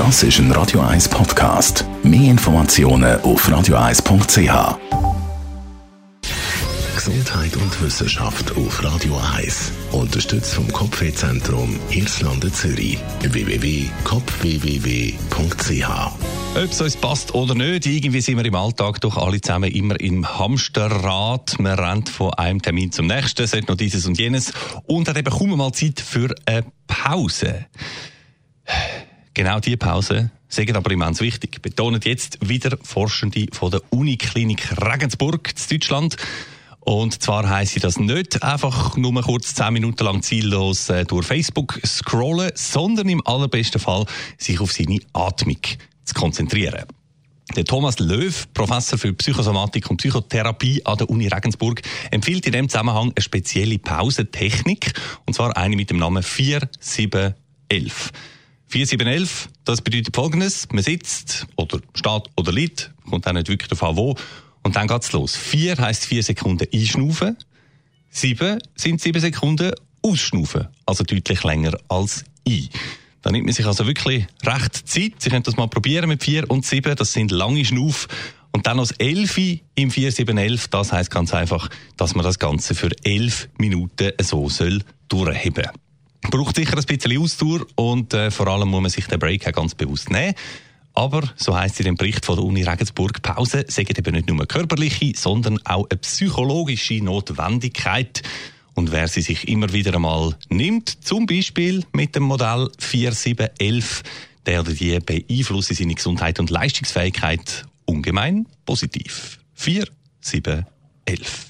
Das ist ein Radio 1 Podcast. Mehr Informationen auf radio1.ch. Gesundheit und Wissenschaft auf Radio 1. Unterstützt vom Kopfwehzentrum Irlande Zürich. www.kopfwww.ch ob es uns passt oder nicht, irgendwie sind wir im Alltag doch alle zusammen immer im Hamsterrad. Man rennt von einem Termin zum nächsten, sagt noch dieses und jenes und hat eben kaum mal Zeit für eine Pause. Genau diese Pause sind aber immens wichtig, betonen jetzt wieder Forschende von der Uniklinik Regensburg in Deutschland. Und zwar heisst das nicht einfach nur kurz zehn Minuten lang ziellos äh, durch Facebook scrollen, sondern im allerbesten Fall sich auf seine Atmung zu konzentrieren. Der Thomas Löw, Professor für Psychosomatik und Psychotherapie an der Uni Regensburg, empfiehlt in dem Zusammenhang eine spezielle Pausentechnik, und zwar eine mit dem Namen 4711. 4711, das bedeutet folgendes, man sitzt oder steht oder liegt, kommt auch nicht wirklich davon wo, und dann geht's los. 4 heisst 4 Sekunden einschnaufen, 7 sind 7 Sekunden ausschnaufen, also deutlich länger als ein. Da nimmt man sich also wirklich recht Zeit. Sie können das mal probieren mit 4 und 7. Das sind lange Schnuff. Und dann noch 11 im 4711. Das heißt ganz einfach, dass man das Ganze für 11 Minuten so soll durchheben. Braucht sicher ein bisschen Ausdauer und äh, vor allem muss man sich den Break auch ganz bewusst nehmen. Aber, so heißt es in dem Bericht von der Uni Regensburg, Pause sagen eben nicht nur körperliche, sondern auch eine psychologische Notwendigkeit. Und wer sie sich immer wieder einmal nimmt, zum Beispiel mit dem Modell 4711, der oder die beeinflussen seine Gesundheit und Leistungsfähigkeit ungemein positiv. 4711.